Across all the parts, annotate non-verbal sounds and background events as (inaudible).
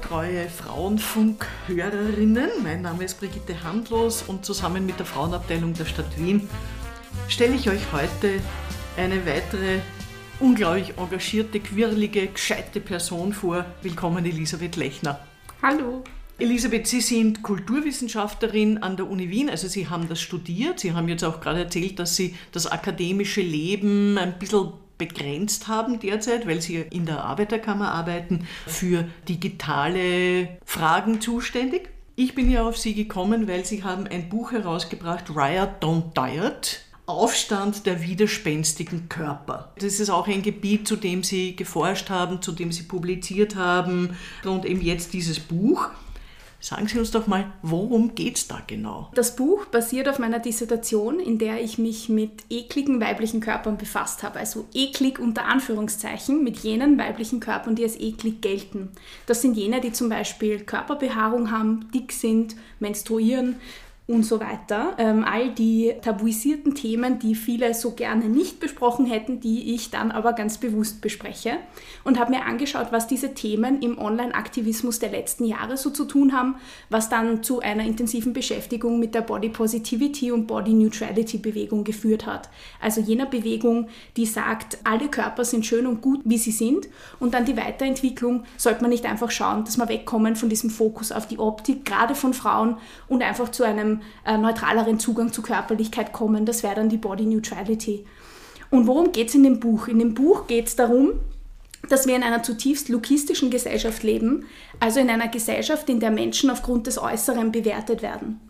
treue Frauenfunk-Hörerinnen. Mein Name ist Brigitte Handlos und zusammen mit der Frauenabteilung der Stadt Wien stelle ich euch heute eine weitere unglaublich engagierte, quirlige, gescheite Person vor. Willkommen, Elisabeth Lechner. Hallo. Elisabeth, Sie sind Kulturwissenschaftlerin an der Uni Wien, also Sie haben das studiert. Sie haben jetzt auch gerade erzählt, dass Sie das akademische Leben ein bisschen begrenzt haben derzeit, weil Sie in der Arbeiterkammer arbeiten, für digitale Fragen zuständig. Ich bin ja auf Sie gekommen, weil Sie haben ein Buch herausgebracht, Riot Don't Diet. Aufstand der widerspenstigen Körper. Das ist auch ein Gebiet, zu dem Sie geforscht haben, zu dem Sie publiziert haben und eben jetzt dieses Buch. Sagen Sie uns doch mal, worum geht es da genau? Das Buch basiert auf meiner Dissertation, in der ich mich mit ekligen weiblichen Körpern befasst habe. Also eklig unter Anführungszeichen mit jenen weiblichen Körpern, die als eklig gelten. Das sind jene, die zum Beispiel Körperbehaarung haben, dick sind, menstruieren, und so weiter. Ähm, all die tabuisierten Themen, die viele so gerne nicht besprochen hätten, die ich dann aber ganz bewusst bespreche und habe mir angeschaut, was diese Themen im Online-Aktivismus der letzten Jahre so zu tun haben, was dann zu einer intensiven Beschäftigung mit der Body Positivity und Body Neutrality Bewegung geführt hat. Also jener Bewegung, die sagt, alle Körper sind schön und gut, wie sie sind und dann die Weiterentwicklung sollte man nicht einfach schauen, dass wir wegkommen von diesem Fokus auf die Optik, gerade von Frauen und einfach zu einem äh, neutraleren Zugang zur Körperlichkeit kommen. Das wäre dann die Body Neutrality. Und worum geht es in dem Buch? In dem Buch geht es darum, dass wir in einer zutiefst lukistischen Gesellschaft leben, also in einer Gesellschaft, in der Menschen aufgrund des Äußeren bewertet werden.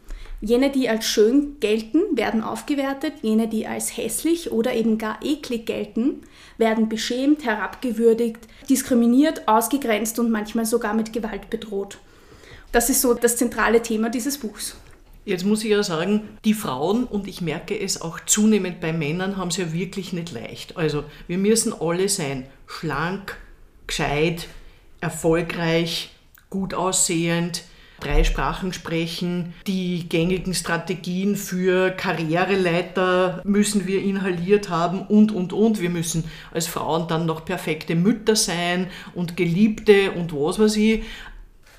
Jene, die als schön gelten, werden aufgewertet, jene, die als hässlich oder eben gar eklig gelten, werden beschämt, herabgewürdigt, diskriminiert, ausgegrenzt und manchmal sogar mit Gewalt bedroht. Das ist so das zentrale Thema dieses Buchs. Jetzt muss ich ja sagen, die Frauen, und ich merke es auch zunehmend bei Männern, haben es ja wirklich nicht leicht. Also wir müssen alle sein, schlank, gescheit, erfolgreich, gut aussehend, drei Sprachen sprechen, die gängigen Strategien für Karriereleiter müssen wir inhaliert haben und, und, und. Wir müssen als Frauen dann noch perfekte Mütter sein und Geliebte und was weiß ich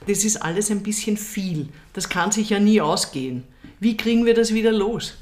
das ist alles ein bisschen viel. Das kann sich ja nie ausgehen. Wie kriegen wir das wieder los?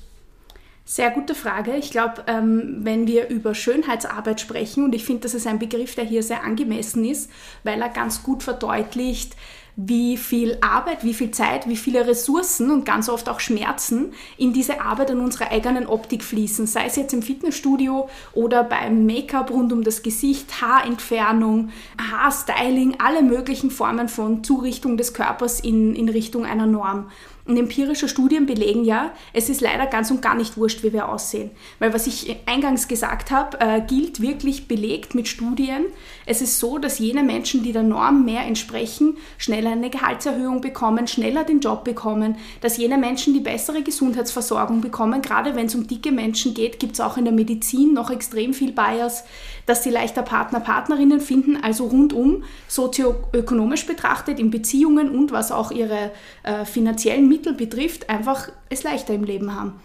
Sehr gute Frage. Ich glaube, ähm, wenn wir über Schönheitsarbeit sprechen, und ich finde, das ist ein Begriff, der hier sehr angemessen ist, weil er ganz gut verdeutlicht, wie viel Arbeit, wie viel Zeit, wie viele Ressourcen und ganz oft auch Schmerzen in diese Arbeit an unserer eigenen Optik fließen, sei es jetzt im Fitnessstudio oder beim Make-up rund um das Gesicht, Haarentfernung, Haarstyling, alle möglichen Formen von Zurichtung des Körpers in, in Richtung einer Norm. Und empirische Studien belegen ja, es ist leider ganz und gar nicht wurscht, wie wir aussehen. Weil was ich eingangs gesagt habe, äh, gilt wirklich belegt mit Studien. Es ist so, dass jene Menschen, die der Norm mehr entsprechen, schneller eine Gehaltserhöhung bekommen, schneller den Job bekommen, dass jene Menschen die bessere Gesundheitsversorgung bekommen. Gerade wenn es um dicke Menschen geht, gibt es auch in der Medizin noch extrem viel Bias, dass sie leichter Partner, Partnerinnen finden, also rundum sozioökonomisch betrachtet in Beziehungen und was auch ihre äh, finanziellen Mittel betrifft, einfach es leichter im Leben haben.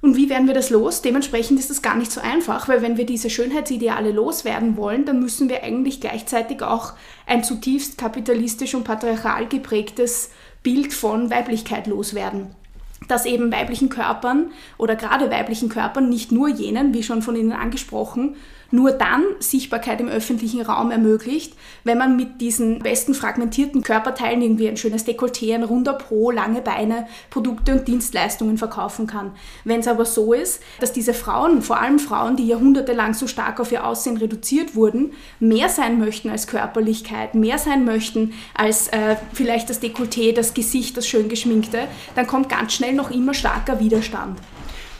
Und wie werden wir das los? Dementsprechend ist das gar nicht so einfach, weil wenn wir diese Schönheitsideale loswerden wollen, dann müssen wir eigentlich gleichzeitig auch ein zutiefst kapitalistisch und patriarchal geprägtes Bild von Weiblichkeit loswerden dass eben weiblichen Körpern oder gerade weiblichen Körpern, nicht nur jenen, wie schon von Ihnen angesprochen, nur dann Sichtbarkeit im öffentlichen Raum ermöglicht, wenn man mit diesen besten fragmentierten Körperteilen irgendwie ein schönes Dekolleté, ein runder Po, lange Beine, Produkte und Dienstleistungen verkaufen kann. Wenn es aber so ist, dass diese Frauen, vor allem Frauen, die jahrhundertelang so stark auf ihr Aussehen reduziert wurden, mehr sein möchten als Körperlichkeit, mehr sein möchten als äh, vielleicht das Dekolleté, das Gesicht, das schön geschminkte, dann kommt ganz schnell noch immer starker Widerstand.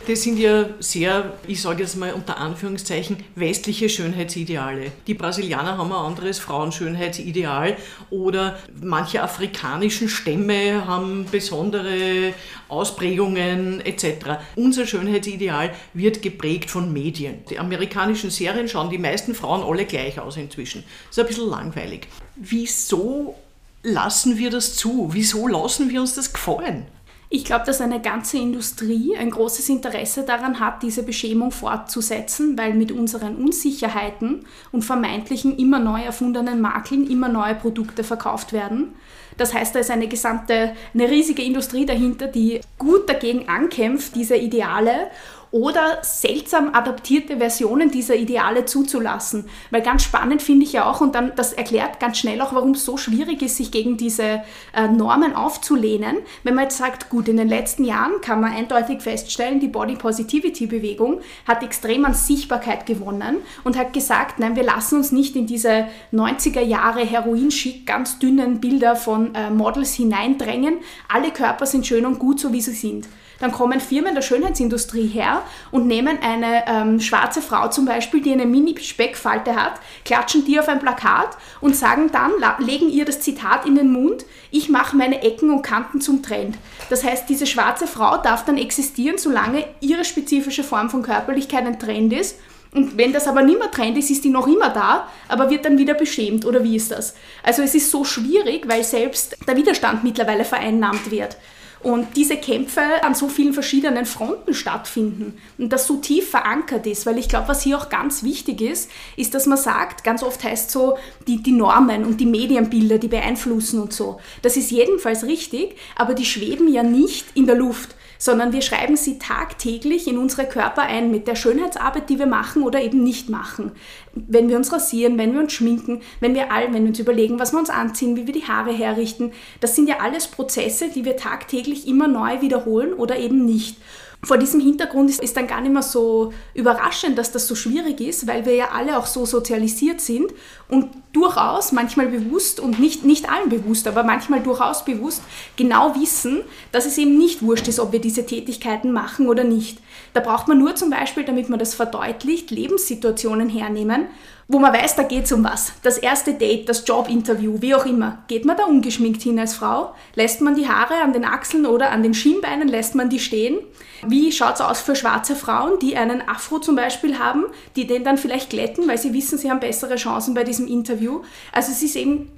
Das sind ja sehr, ich sage jetzt mal unter Anführungszeichen, westliche Schönheitsideale. Die Brasilianer haben ein anderes Frauenschönheitsideal oder manche afrikanischen Stämme haben besondere Ausprägungen etc. Unser Schönheitsideal wird geprägt von Medien. Die amerikanischen Serien schauen die meisten Frauen alle gleich aus inzwischen. Das ist ein bisschen langweilig. Wieso lassen wir das zu? Wieso lassen wir uns das gefallen? Ich glaube, dass eine ganze Industrie ein großes Interesse daran hat, diese Beschämung fortzusetzen, weil mit unseren Unsicherheiten und vermeintlichen immer neu erfundenen Makeln immer neue Produkte verkauft werden. Das heißt, da ist eine gesamte, eine riesige Industrie dahinter, die gut dagegen ankämpft, diese Ideale oder seltsam adaptierte Versionen dieser Ideale zuzulassen. Weil ganz spannend finde ich ja auch, und dann das erklärt ganz schnell auch, warum es so schwierig ist, sich gegen diese äh, Normen aufzulehnen. Wenn man jetzt sagt, gut, in den letzten Jahren kann man eindeutig feststellen, die Body Positivity Bewegung hat extrem an Sichtbarkeit gewonnen und hat gesagt, nein, wir lassen uns nicht in diese 90er Jahre Heroin-schick, ganz dünnen Bilder von äh, Models hineindrängen. Alle Körper sind schön und gut, so wie sie sind. Dann kommen Firmen der Schönheitsindustrie her und nehmen eine ähm, schwarze Frau zum Beispiel, die eine Mini-Speckfalte hat, klatschen die auf ein Plakat und sagen dann, legen ihr das Zitat in den Mund, ich mache meine Ecken und Kanten zum Trend. Das heißt, diese schwarze Frau darf dann existieren, solange ihre spezifische Form von Körperlichkeit ein Trend ist. Und wenn das aber nicht mehr Trend ist, ist die noch immer da, aber wird dann wieder beschämt oder wie ist das? Also es ist so schwierig, weil selbst der Widerstand mittlerweile vereinnahmt wird und diese Kämpfe an so vielen verschiedenen Fronten stattfinden und das so tief verankert ist, weil ich glaube, was hier auch ganz wichtig ist, ist, dass man sagt, ganz oft heißt so, die, die Normen und die Medienbilder, die beeinflussen und so. Das ist jedenfalls richtig, aber die schweben ja nicht in der Luft sondern wir schreiben sie tagtäglich in unsere Körper ein mit der Schönheitsarbeit, die wir machen oder eben nicht machen. Wenn wir uns rasieren, wenn wir uns schminken, wenn wir all, wenn wir uns überlegen, was wir uns anziehen, wie wir die Haare herrichten, das sind ja alles Prozesse, die wir tagtäglich immer neu wiederholen oder eben nicht vor diesem Hintergrund ist, ist dann gar nicht mehr so überraschend, dass das so schwierig ist, weil wir ja alle auch so sozialisiert sind und durchaus, manchmal bewusst und nicht, nicht allen bewusst, aber manchmal durchaus bewusst, genau wissen, dass es eben nicht wurscht ist, ob wir diese Tätigkeiten machen oder nicht. Da braucht man nur zum Beispiel, damit man das verdeutlicht, Lebenssituationen hernehmen, wo man weiß, da geht es um was. Das erste Date, das Jobinterview, wie auch immer. Geht man da ungeschminkt hin als Frau? Lässt man die Haare an den Achseln oder an den Schienbeinen, lässt man die stehen? Wie schaut es aus für schwarze Frauen, die einen Afro zum Beispiel haben, die den dann vielleicht glätten, weil sie wissen, sie haben bessere Chancen bei diesem Interview? Also es ist eben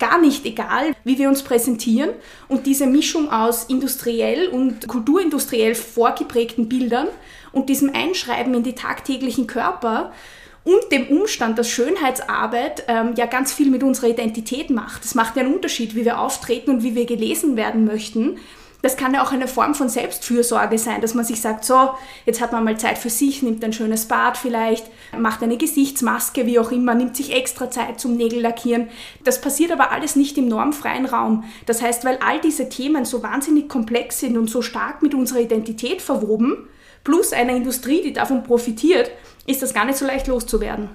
gar nicht egal, wie wir uns präsentieren. Und diese Mischung aus industriell und kulturindustriell vorgeprägten Bildern und diesem Einschreiben in die tagtäglichen Körper, und dem Umstand, dass Schönheitsarbeit ähm, ja ganz viel mit unserer Identität macht. Es macht ja einen Unterschied, wie wir auftreten und wie wir gelesen werden möchten. Das kann ja auch eine Form von Selbstfürsorge sein, dass man sich sagt, so, jetzt hat man mal Zeit für sich, nimmt ein schönes Bad vielleicht, macht eine Gesichtsmaske, wie auch immer, nimmt sich extra Zeit zum Nägellackieren. Das passiert aber alles nicht im normfreien Raum. Das heißt, weil all diese Themen so wahnsinnig komplex sind und so stark mit unserer Identität verwoben, plus einer Industrie, die davon profitiert, ist das gar nicht so leicht loszuwerden.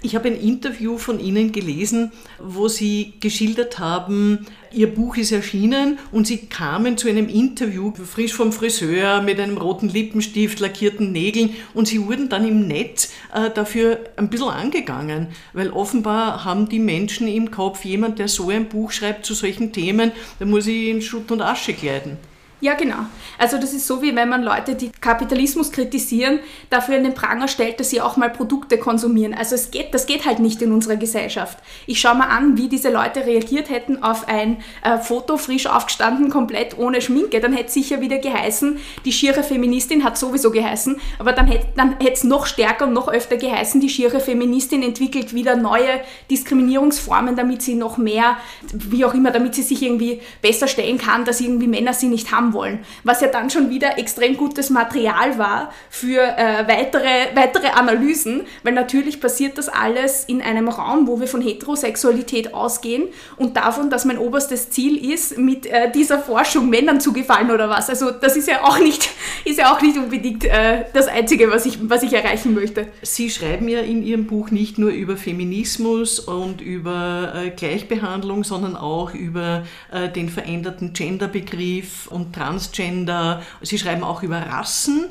Ich habe ein Interview von Ihnen gelesen, wo Sie geschildert haben, Ihr Buch ist erschienen und Sie kamen zu einem Interview frisch vom Friseur mit einem roten Lippenstift, lackierten Nägeln und Sie wurden dann im Netz äh, dafür ein bisschen angegangen, weil offenbar haben die Menschen im Kopf, jemand, der so ein Buch schreibt zu solchen Themen, der muss ich in Schutt und Asche kleiden. Ja, genau. Also das ist so, wie wenn man Leute, die Kapitalismus kritisieren, dafür in den Pranger stellt, dass sie auch mal Produkte konsumieren. Also es geht, das geht halt nicht in unserer Gesellschaft. Ich schaue mal an, wie diese Leute reagiert hätten auf ein äh, Foto, frisch aufgestanden, komplett ohne Schminke. Dann hätte es sicher wieder geheißen, die schiere Feministin hat sowieso geheißen, aber dann hätte dann es noch stärker und noch öfter geheißen, die schiere Feministin entwickelt wieder neue Diskriminierungsformen, damit sie noch mehr, wie auch immer, damit sie sich irgendwie besser stellen kann, dass irgendwie Männer sie nicht haben haben wollen. Was ja dann schon wieder extrem gutes Material war für äh, weitere, weitere Analysen, weil natürlich passiert das alles in einem Raum, wo wir von Heterosexualität ausgehen und davon, dass mein oberstes Ziel ist, mit äh, dieser Forschung Männern zu gefallen oder was. Also das ist ja auch nicht, (laughs) ist ja auch nicht unbedingt äh, das Einzige, was ich, was ich erreichen möchte. Sie schreiben ja in Ihrem Buch nicht nur über Feminismus und über äh, Gleichbehandlung, sondern auch über äh, den veränderten Genderbegriff und Transgender, Sie schreiben auch über Rassen.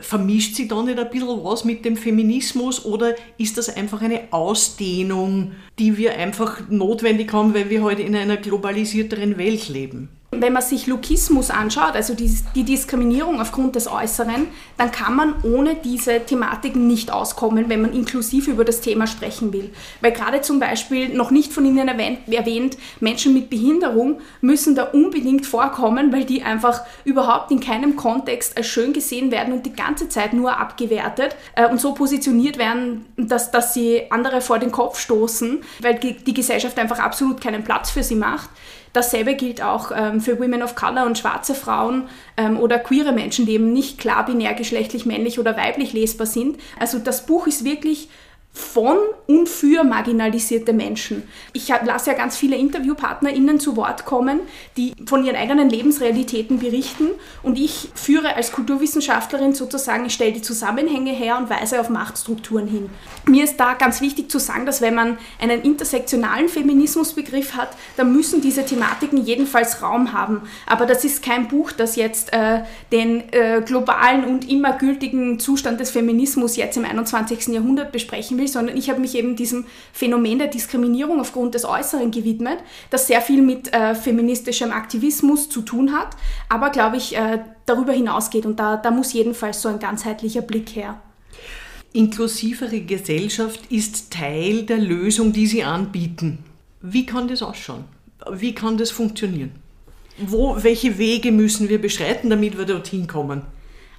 Vermischt sich da nicht ein bisschen was mit dem Feminismus oder ist das einfach eine Ausdehnung, die wir einfach notwendig haben, weil wir heute in einer globalisierteren Welt leben? Wenn man sich Lukismus anschaut, also die, die Diskriminierung aufgrund des Äußeren, dann kann man ohne diese Thematiken nicht auskommen, wenn man inklusiv über das Thema sprechen will. Weil gerade zum Beispiel, noch nicht von Ihnen erwähnt, Menschen mit Behinderung müssen da unbedingt vorkommen, weil die einfach überhaupt in keinem Kontext als schön gesehen werden und die ganze Zeit nur abgewertet äh, und so positioniert werden, dass, dass sie andere vor den Kopf stoßen, weil die Gesellschaft einfach absolut keinen Platz für sie macht. Dasselbe gilt auch ähm, für Women of Color und schwarze Frauen ähm, oder queere Menschen, die eben nicht klar binär geschlechtlich männlich oder weiblich lesbar sind. Also das Buch ist wirklich von und für marginalisierte Menschen. Ich lasse ja ganz viele InterviewpartnerInnen zu Wort kommen, die von ihren eigenen Lebensrealitäten berichten und ich führe als Kulturwissenschaftlerin sozusagen, ich stelle die Zusammenhänge her und weise auf Machtstrukturen hin. Mir ist da ganz wichtig zu sagen, dass wenn man einen intersektionalen Feminismusbegriff hat, dann müssen diese Thematiken jedenfalls Raum haben. Aber das ist kein Buch, das jetzt äh, den äh, globalen und immer gültigen Zustand des Feminismus jetzt im 21. Jahrhundert besprechen will, will, sondern ich habe mich eben diesem Phänomen der Diskriminierung aufgrund des Äußeren gewidmet, das sehr viel mit äh, feministischem Aktivismus zu tun hat, aber glaube ich äh, darüber hinausgeht und da, da muss jedenfalls so ein ganzheitlicher Blick her. Inklusivere Gesellschaft ist Teil der Lösung, die Sie anbieten. Wie kann das ausschauen? Wie kann das funktionieren? Wo, welche Wege müssen wir beschreiten, damit wir dorthin kommen?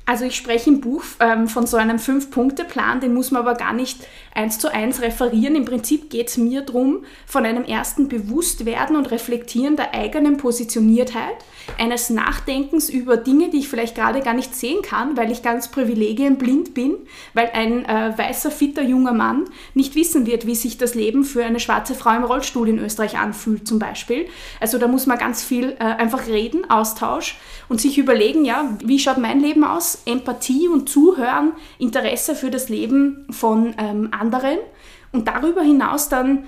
Also ich spreche im Buch ähm, von so einem Fünf-Punkte-Plan, den muss man aber gar nicht eins zu eins referieren. Im Prinzip geht es mir darum, von einem ersten Bewusstwerden und Reflektieren der eigenen Positioniertheit, eines Nachdenkens über Dinge, die ich vielleicht gerade gar nicht sehen kann, weil ich ganz privilegienblind bin, weil ein äh, weißer, fitter junger Mann nicht wissen wird, wie sich das Leben für eine schwarze Frau im Rollstuhl in Österreich anfühlt zum Beispiel. Also da muss man ganz viel äh, einfach reden, Austausch und sich überlegen, ja, wie schaut mein Leben aus? Empathie und Zuhören, Interesse für das Leben von ähm, anderen und darüber hinaus dann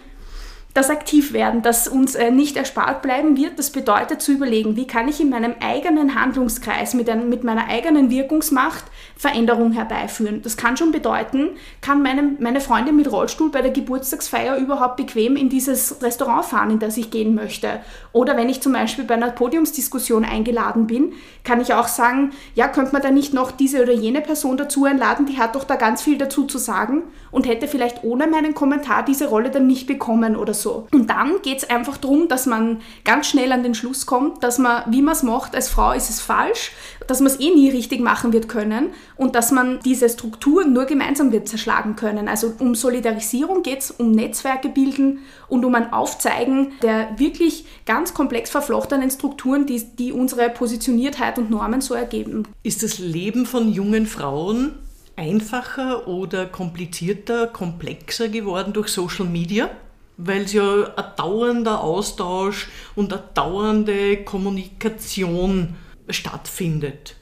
das Aktivwerden, das uns äh, nicht erspart bleiben wird. Das bedeutet zu überlegen, wie kann ich in meinem eigenen Handlungskreis mit, ein, mit meiner eigenen Wirkungsmacht Veränderung herbeiführen. Das kann schon bedeuten, kann meine, meine Freundin mit Rollstuhl bei der Geburtstagsfeier überhaupt bequem in dieses Restaurant fahren, in das ich gehen möchte. Oder wenn ich zum Beispiel bei einer Podiumsdiskussion eingeladen bin, kann ich auch sagen, ja, könnte man da nicht noch diese oder jene Person dazu einladen, die hat doch da ganz viel dazu zu sagen und hätte vielleicht ohne meinen Kommentar diese Rolle dann nicht bekommen oder so. Und dann geht es einfach darum, dass man ganz schnell an den Schluss kommt, dass man, wie man es macht, als Frau ist es falsch, dass man es eh nie richtig machen wird können und dass man diese Strukturen nur gemeinsam wird zerschlagen können. Also um Solidarisierung geht es, um Netzwerke bilden und um ein Aufzeigen der wirklich ganz komplex verflochtenen Strukturen, die, die unsere Positioniertheit und Normen so ergeben. Ist das Leben von jungen Frauen einfacher oder komplizierter, komplexer geworden durch Social Media? Weil es ja ein dauernder Austausch und eine dauernde Kommunikation stattfindet.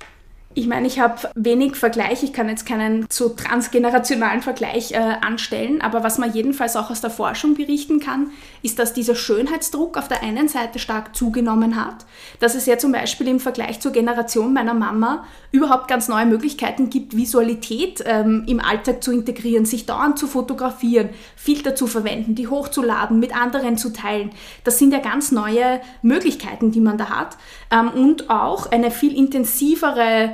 Ich meine, ich habe wenig Vergleich, ich kann jetzt keinen so transgenerationalen Vergleich äh, anstellen, aber was man jedenfalls auch aus der Forschung berichten kann, ist, dass dieser Schönheitsdruck auf der einen Seite stark zugenommen hat, dass es ja zum Beispiel im Vergleich zur Generation meiner Mama überhaupt ganz neue Möglichkeiten gibt, Visualität ähm, im Alltag zu integrieren, sich dauernd zu fotografieren, Filter zu verwenden, die hochzuladen, mit anderen zu teilen. Das sind ja ganz neue Möglichkeiten, die man da hat. Ähm, und auch eine viel intensivere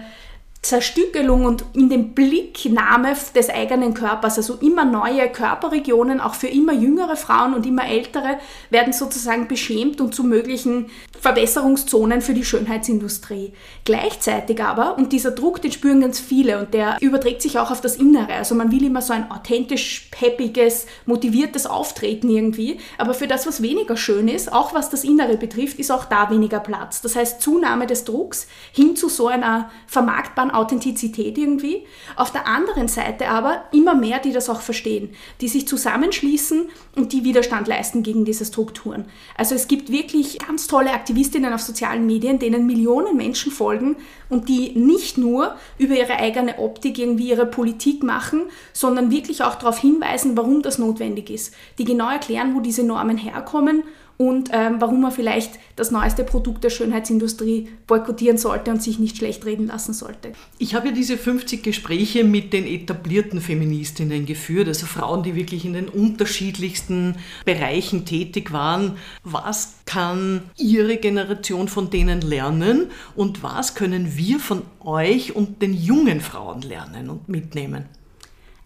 Zerstückelung und in den Blicknahme des eigenen Körpers, also immer neue Körperregionen, auch für immer jüngere Frauen und immer ältere, werden sozusagen beschämt und zu möglichen Verbesserungszonen für die Schönheitsindustrie. Gleichzeitig aber, und dieser Druck, den spüren ganz viele und der überträgt sich auch auf das Innere. Also man will immer so ein authentisch, peppiges, motiviertes Auftreten irgendwie, aber für das, was weniger schön ist, auch was das Innere betrifft, ist auch da weniger Platz. Das heißt Zunahme des Drucks hin zu so einer vermarktbaren Authentizität irgendwie. Auf der anderen Seite aber immer mehr, die das auch verstehen, die sich zusammenschließen und die Widerstand leisten gegen diese Strukturen. Also es gibt wirklich ganz tolle Aktivistinnen auf sozialen Medien, denen Millionen Menschen folgen und die nicht nur über ihre eigene Optik irgendwie ihre Politik machen, sondern wirklich auch darauf hinweisen, warum das notwendig ist. Die genau erklären, wo diese Normen herkommen und ähm, warum man vielleicht das neueste Produkt der Schönheitsindustrie boykottieren sollte und sich nicht schlecht reden lassen sollte. Ich habe ja diese 50 Gespräche mit den etablierten Feministinnen geführt, also Frauen, die wirklich in den unterschiedlichsten Bereichen tätig waren. Was kann Ihre Generation von denen lernen und was können wir von euch und den jungen Frauen lernen und mitnehmen?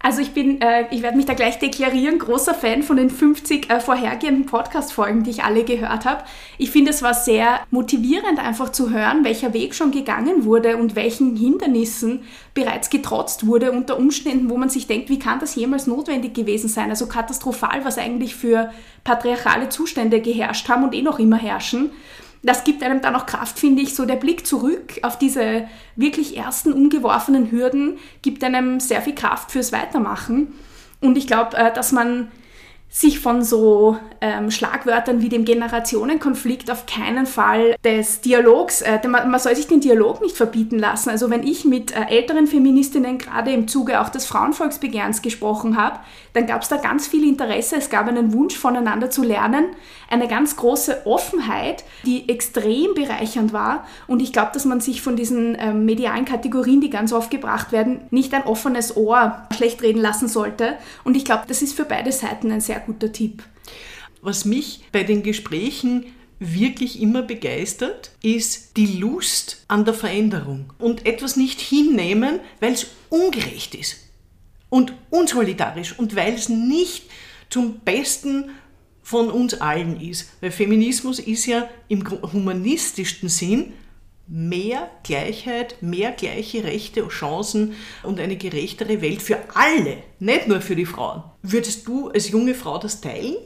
Also ich bin, äh, ich werde mich da gleich deklarieren, großer Fan von den 50 äh, vorhergehenden Podcast-Folgen, die ich alle gehört habe. Ich finde, es war sehr motivierend, einfach zu hören, welcher Weg schon gegangen wurde und welchen Hindernissen bereits getrotzt wurde unter Umständen, wo man sich denkt, wie kann das jemals notwendig gewesen sein? Also katastrophal, was eigentlich für patriarchale Zustände geherrscht haben und eh noch immer herrschen das gibt einem dann auch Kraft, finde ich. So der Blick zurück auf diese wirklich ersten umgeworfenen Hürden gibt einem sehr viel Kraft fürs Weitermachen. Und ich glaube, äh, dass man sich von so ähm, Schlagwörtern wie dem Generationenkonflikt auf keinen Fall des Dialogs, äh, man, man, soll sich den Dialog nicht verbieten lassen. Also wenn ich mit äh, älteren Feministinnen gerade im Zuge auch des Frauenvolksbegehrens gesprochen habe, dann gab es da ganz viel Interesse, es gab einen Wunsch voneinander zu lernen, eine ganz große Offenheit, die extrem bereichernd war. Und ich glaube, dass man sich von diesen äh, medialen Kategorien, die ganz oft gebracht werden, nicht ein offenes Ohr schlecht reden lassen sollte. Und ich glaube, das ist für beide Seiten ein sehr guter Tipp. Was mich bei den Gesprächen wirklich immer begeistert, ist die Lust an der Veränderung und etwas nicht hinnehmen, weil es ungerecht ist und unsolidarisch und weil es nicht zum Besten von uns allen ist. Weil Feminismus ist ja im humanistischsten Sinn mehr Gleichheit, mehr gleiche Rechte und Chancen und eine gerechtere Welt für alle, nicht nur für die Frauen. Würdest du als junge Frau das teilen?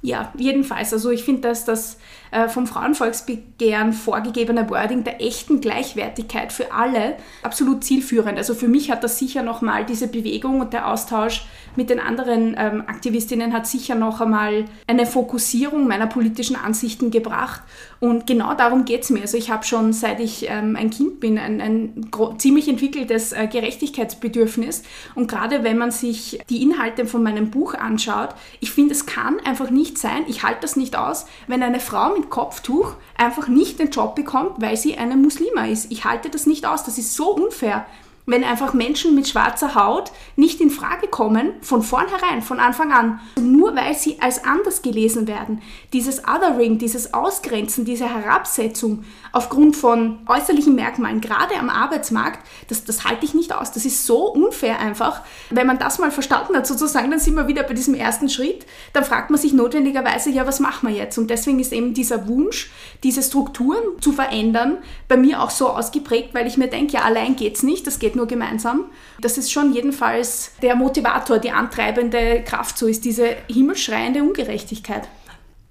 Ja, jedenfalls. Also ich finde, dass das äh, vom Frauenvolksbegehren vorgegebene Wording der echten Gleichwertigkeit für alle absolut zielführend. Also für mich hat das sicher nochmal diese Bewegung und der Austausch mit den anderen ähm, Aktivistinnen hat sicher noch einmal eine Fokussierung meiner politischen Ansichten gebracht. Und genau darum geht es mir. Also ich habe schon seit ich ähm, ein Kind bin ein, ein ziemlich entwickeltes äh, Gerechtigkeitsbedürfnis. Und gerade wenn man sich die Inhalte von meinem Buch anschaut, ich finde, es kann einfach nicht sein, ich halte das nicht aus, wenn eine Frau mit Kopftuch einfach nicht den Job bekommt, weil sie eine Muslima ist. Ich halte das nicht aus. Das ist so unfair wenn einfach Menschen mit schwarzer Haut nicht in Frage kommen, von vornherein, von Anfang an, nur weil sie als anders gelesen werden. Dieses Othering, dieses Ausgrenzen, diese Herabsetzung aufgrund von äußerlichen Merkmalen, gerade am Arbeitsmarkt, das, das halte ich nicht aus. Das ist so unfair einfach. Wenn man das mal verstanden hat, sozusagen, dann sind wir wieder bei diesem ersten Schritt. Dann fragt man sich notwendigerweise, ja, was machen wir jetzt? Und deswegen ist eben dieser Wunsch, diese Strukturen zu verändern, bei mir auch so ausgeprägt, weil ich mir denke, ja, allein geht es nicht, das geht nur gemeinsam. Das ist schon jedenfalls der Motivator, die antreibende Kraft, so ist diese himmelschreiende Ungerechtigkeit.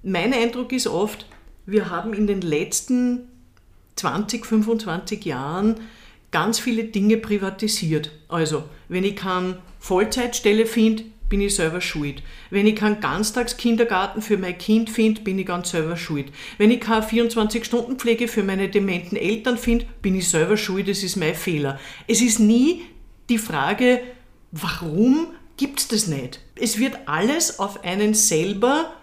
Mein Eindruck ist oft, wir haben in den letzten 20, 25 Jahren ganz viele Dinge privatisiert. Also, wenn ich keine Vollzeitstelle finde, bin ich selber schuld. Wenn ich keinen Ganztagskindergarten für mein Kind finde, bin ich ganz selber schuld. Wenn ich keine 24-Stunden-Pflege für meine dementen Eltern finde, bin ich selber schuld, das ist mein Fehler. Es ist nie die Frage, warum gibt es das nicht? Es wird alles auf einen selber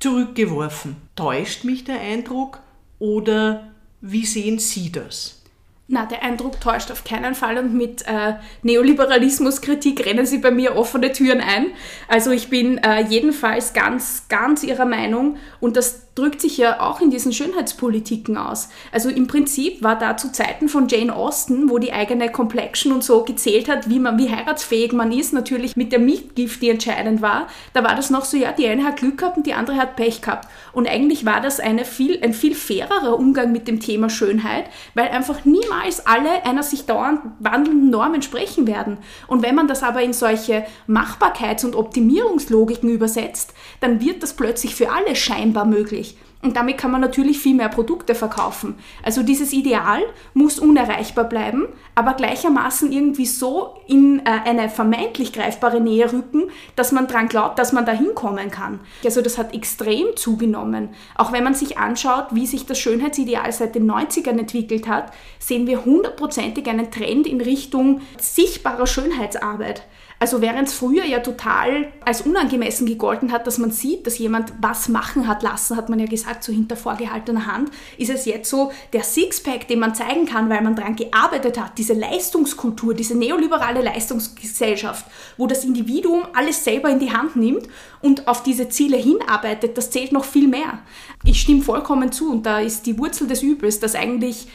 zurückgeworfen. Täuscht mich der Eindruck oder wie sehen Sie das? Na, der Eindruck täuscht auf keinen Fall und mit äh, Neoliberalismuskritik rennen Sie bei mir offene Türen ein. Also ich bin äh, jedenfalls ganz, ganz Ihrer Meinung und das drückt sich ja auch in diesen Schönheitspolitiken aus. Also im Prinzip war da zu Zeiten von Jane Austen, wo die eigene Complexion und so gezählt hat, wie man, wie heiratsfähig man ist, natürlich mit der Mitgift, die entscheidend war, da war das noch so, ja, die eine hat Glück gehabt und die andere hat Pech gehabt. Und eigentlich war das eine viel, ein viel fairerer Umgang mit dem Thema Schönheit, weil einfach niemals alle einer sich dauernd wandelnden Norm entsprechen werden. Und wenn man das aber in solche Machbarkeits- und Optimierungslogiken übersetzt, dann wird das plötzlich für alle scheinbar möglich. Und damit kann man natürlich viel mehr Produkte verkaufen. Also dieses Ideal muss unerreichbar bleiben, aber gleichermaßen irgendwie so in äh, eine vermeintlich greifbare Nähe rücken, dass man daran glaubt, dass man da hinkommen kann. Also das hat extrem zugenommen. Auch wenn man sich anschaut, wie sich das Schönheitsideal seit den 90ern entwickelt hat, sehen wir hundertprozentig einen Trend in Richtung sichtbarer Schönheitsarbeit. Also während es früher ja total als unangemessen gegolten hat, dass man sieht, dass jemand was machen hat lassen, hat man ja gesagt, so hinter vorgehaltener Hand, ist es jetzt so, der Sixpack, den man zeigen kann, weil man daran gearbeitet hat, diese Leistungskultur, diese neoliberale Leistungsgesellschaft, wo das Individuum alles selber in die Hand nimmt und auf diese Ziele hinarbeitet, das zählt noch viel mehr. Ich stimme vollkommen zu und da ist die Wurzel des Übels, dass eigentlich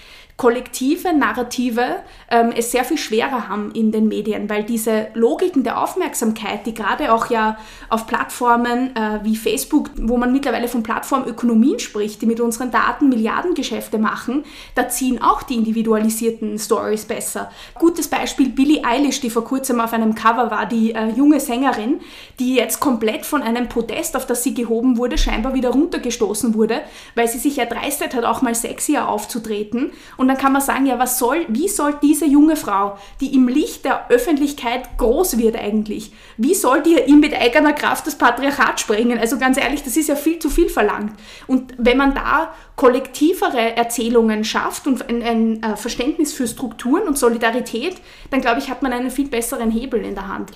kollektive Narrative ähm, es sehr viel schwerer haben in den Medien, weil diese Logiken der Aufmerksamkeit, die gerade auch ja auf Plattformen äh, wie Facebook, wo man mittlerweile von Plattformökonomien spricht, die mit unseren Daten Milliardengeschäfte machen, da ziehen auch die individualisierten Stories besser. Gutes Beispiel Billie Eilish, die vor kurzem auf einem Cover war, die äh, junge Sängerin, die jetzt komplett von einem Podest, auf das sie gehoben wurde, scheinbar wieder runtergestoßen wurde, weil sie sich erdreistet hat, auch mal sexier aufzutreten und dann kann man sagen, ja, was soll, wie soll diese junge Frau, die im Licht der Öffentlichkeit groß wird eigentlich, wie soll die ihm mit eigener Kraft das Patriarchat sprengen? Also ganz ehrlich, das ist ja viel zu viel verlangt. Und wenn man da kollektivere Erzählungen schafft und ein, ein äh, Verständnis für Strukturen und Solidarität, dann glaube ich, hat man einen viel besseren Hebel in der Hand.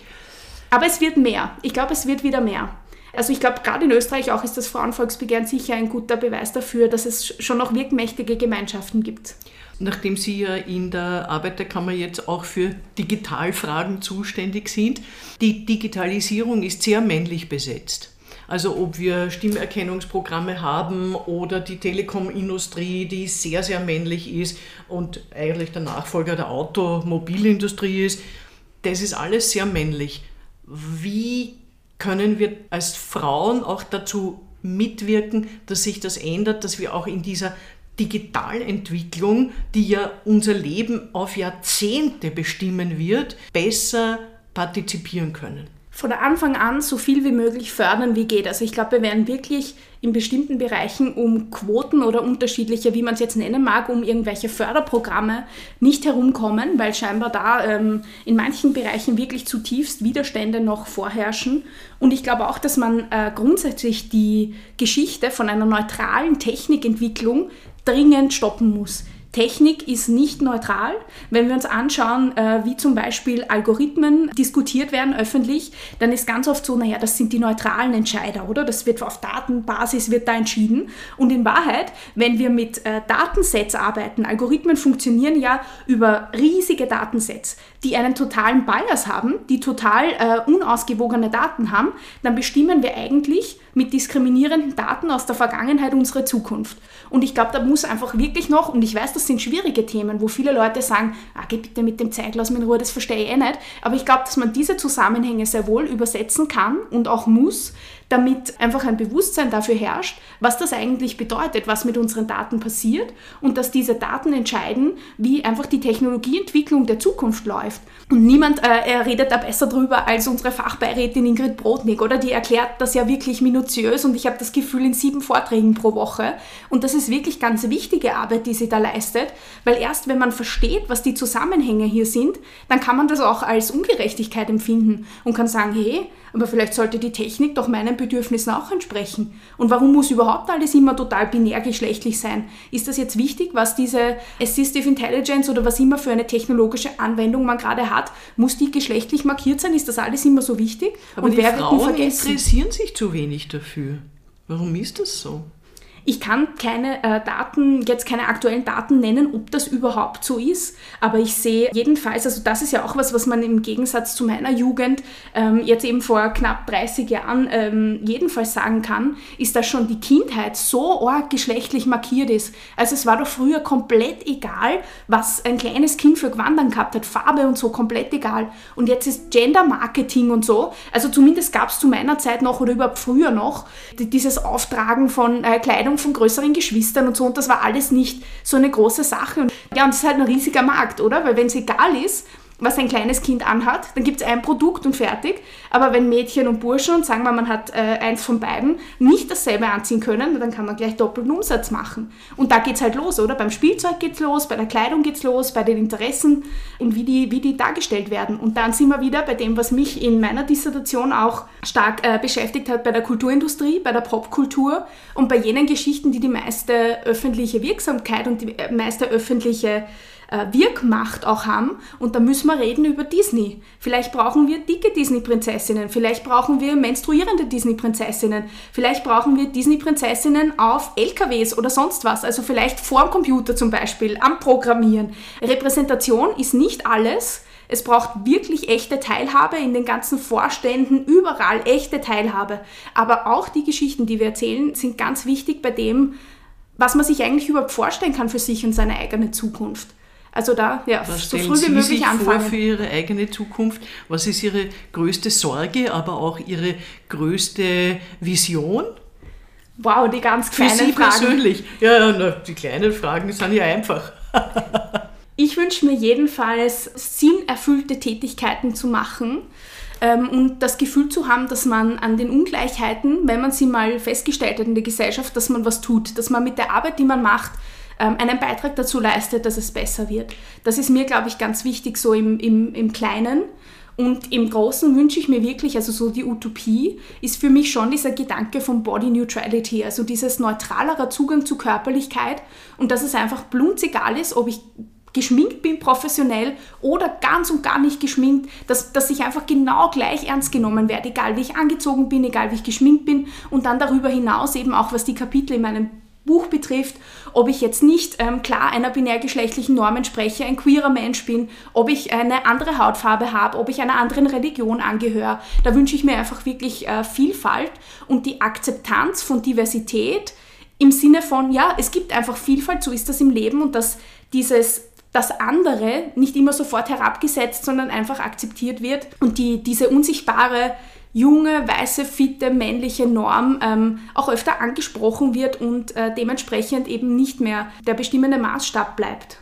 Aber es wird mehr. Ich glaube, es wird wieder mehr. Also ich glaube, gerade in Österreich auch ist das Frauenvolksbegehren sicher ein guter Beweis dafür, dass es schon noch wirkmächtige Gemeinschaften gibt. Nachdem Sie ja in der Arbeiterkammer jetzt auch für Digitalfragen zuständig sind, die Digitalisierung ist sehr männlich besetzt. Also ob wir Stimmerkennungsprogramme haben oder die Telekomindustrie, die sehr, sehr männlich ist und eigentlich der Nachfolger der Automobilindustrie ist, das ist alles sehr männlich. Wie können wir als Frauen auch dazu mitwirken, dass sich das ändert, dass wir auch in dieser Digitalentwicklung, die ja unser Leben auf Jahrzehnte bestimmen wird, besser partizipieren können von Anfang an so viel wie möglich fördern, wie geht. Also ich glaube, wir werden wirklich in bestimmten Bereichen um Quoten oder unterschiedliche, wie man es jetzt nennen mag, um irgendwelche Förderprogramme nicht herumkommen, weil scheinbar da ähm, in manchen Bereichen wirklich zutiefst Widerstände noch vorherrschen. Und ich glaube auch, dass man äh, grundsätzlich die Geschichte von einer neutralen Technikentwicklung dringend stoppen muss. Technik ist nicht neutral. Wenn wir uns anschauen, äh, wie zum Beispiel Algorithmen diskutiert werden öffentlich, dann ist ganz oft so, naja, das sind die neutralen Entscheider, oder? Das wird auf Datenbasis wird da entschieden. Und in Wahrheit, wenn wir mit äh, Datensets arbeiten, Algorithmen funktionieren ja über riesige Datensets, die einen totalen Bias haben, die total äh, unausgewogene Daten haben, dann bestimmen wir eigentlich mit diskriminierenden Daten aus der Vergangenheit unsere Zukunft. Und ich glaube, da muss einfach wirklich noch, und ich weiß, das sind schwierige Themen, wo viele Leute sagen, ah, geh bitte mit dem mich in Ruhe, das verstehe ich eh nicht. Aber ich glaube, dass man diese Zusammenhänge sehr wohl übersetzen kann und auch muss, damit einfach ein Bewusstsein dafür herrscht, was das eigentlich bedeutet, was mit unseren Daten passiert und dass diese Daten entscheiden, wie einfach die Technologieentwicklung der Zukunft läuft. Und niemand äh, redet da besser drüber als unsere Fachbeirätin Ingrid Brodnik, oder? Die erklärt das ja wirklich minutiös und ich habe das Gefühl in sieben Vorträgen pro Woche. Und das ist wirklich ganz wichtige Arbeit, die sie da leistet, weil erst wenn man versteht, was die Zusammenhänge hier sind, dann kann man das auch als Ungerechtigkeit empfinden und kann sagen, hey, aber vielleicht sollte die Technik doch meinen Bedürfnissen auch entsprechen. Und warum muss überhaupt alles immer total binär geschlechtlich sein? Ist das jetzt wichtig, was diese Assistive Intelligence oder was immer für eine technologische Anwendung man gerade hat, muss die geschlechtlich markiert sein? Ist das alles immer so wichtig? Aber Und die wer Frauen interessieren sich zu wenig dafür. Warum ist das so? Ich kann keine äh, Daten, jetzt keine aktuellen Daten nennen, ob das überhaupt so ist, aber ich sehe jedenfalls, also das ist ja auch was, was man im Gegensatz zu meiner Jugend ähm, jetzt eben vor knapp 30 Jahren ähm, jedenfalls sagen kann, ist, dass schon die Kindheit so arg geschlechtlich markiert ist. Also es war doch früher komplett egal, was ein kleines Kind für Gewandern gehabt hat, Farbe und so, komplett egal. Und jetzt ist Gender Marketing und so, also zumindest gab es zu meiner Zeit noch oder überhaupt früher noch, dieses Auftragen von äh, Kleidung Betreuung von größeren Geschwistern und so und das war alles nicht so eine große Sache. Und ja, und das ist halt ein riesiger Markt, oder? Weil wenn es egal ist, was ein kleines Kind anhat, dann gibt es ein Produkt und fertig. Aber wenn Mädchen und Burschen, sagen wir, man hat äh, eins von beiden, nicht dasselbe anziehen können, dann kann man gleich doppelten Umsatz machen. Und da geht es halt los, oder? Beim Spielzeug geht es los, bei der Kleidung geht es los, bei den Interessen und wie die, wie die dargestellt werden. Und dann sind wir wieder bei dem, was mich in meiner Dissertation auch stark äh, beschäftigt hat, bei der Kulturindustrie, bei der Popkultur und bei jenen Geschichten, die die meiste öffentliche Wirksamkeit und die äh, meiste öffentliche äh, Wirkmacht auch haben. Und da müssen wir reden über Disney. Vielleicht brauchen wir dicke Disney-Prinzessinnen, vielleicht brauchen wir menstruierende Disney-Prinzessinnen, vielleicht brauchen wir Disney-Prinzessinnen auf LKWs oder sonst was. Also vielleicht vorm Computer zum Beispiel, am Programmieren. Repräsentation ist nicht alles. Es braucht wirklich echte Teilhabe in den ganzen Vorständen, überall echte Teilhabe. Aber auch die Geschichten, die wir erzählen, sind ganz wichtig bei dem, was man sich eigentlich überhaupt vorstellen kann für sich und seine eigene Zukunft. Also da, ja, was so früh wie möglich sich anfangen. Vor für Ihre eigene Zukunft? Was ist Ihre größte Sorge, aber auch Ihre größte Vision? Wow, die ganz kleinen Fragen. Für Sie Fragen. persönlich. Ja, na, die kleinen Fragen sind ja einfach. (laughs) ich wünsche mir jedenfalls sinnerfüllte Tätigkeiten zu machen ähm, und das Gefühl zu haben, dass man an den Ungleichheiten, wenn man sie mal festgestellt hat in der Gesellschaft, dass man was tut, dass man mit der Arbeit, die man macht, einen Beitrag dazu leistet, dass es besser wird. Das ist mir, glaube ich, ganz wichtig, so im, im, im Kleinen. Und im Großen wünsche ich mir wirklich, also so die Utopie ist für mich schon dieser Gedanke von Body Neutrality, also dieses neutralerer Zugang zu Körperlichkeit und dass es einfach blunzegal ist, ob ich geschminkt bin, professionell oder ganz und gar nicht geschminkt, dass, dass ich einfach genau gleich ernst genommen werde, egal wie ich angezogen bin, egal wie ich geschminkt bin und dann darüber hinaus eben auch, was die Kapitel in meinem Buch betrifft, ob ich jetzt nicht ähm, klar einer binärgeschlechtlichen Norm entspreche, ein queerer Mensch bin, ob ich eine andere Hautfarbe habe, ob ich einer anderen Religion angehöre. Da wünsche ich mir einfach wirklich äh, Vielfalt und die Akzeptanz von Diversität im Sinne von, ja, es gibt einfach Vielfalt, so ist das im Leben und dass dieses das andere nicht immer sofort herabgesetzt, sondern einfach akzeptiert wird und die, diese unsichtbare junge, weiße, fitte, männliche Norm ähm, auch öfter angesprochen wird und äh, dementsprechend eben nicht mehr der bestimmende Maßstab bleibt.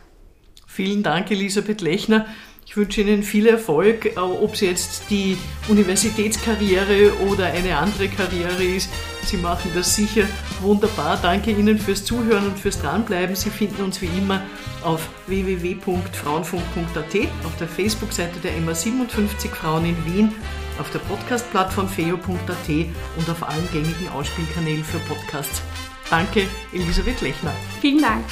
Vielen Dank, Elisabeth Lechner. Ich wünsche Ihnen viel Erfolg, äh, ob es jetzt die Universitätskarriere oder eine andere Karriere ist. Sie machen das sicher wunderbar. Danke Ihnen fürs Zuhören und fürs Dranbleiben. Sie finden uns wie immer auf www.frauenfunk.at, auf der Facebook-Seite der MA57 Frauen in Wien auf der Podcast-Plattform feo.at und auf allen gängigen Ausspielkanälen für Podcasts. Danke, Elisabeth Lechner. Vielen Dank.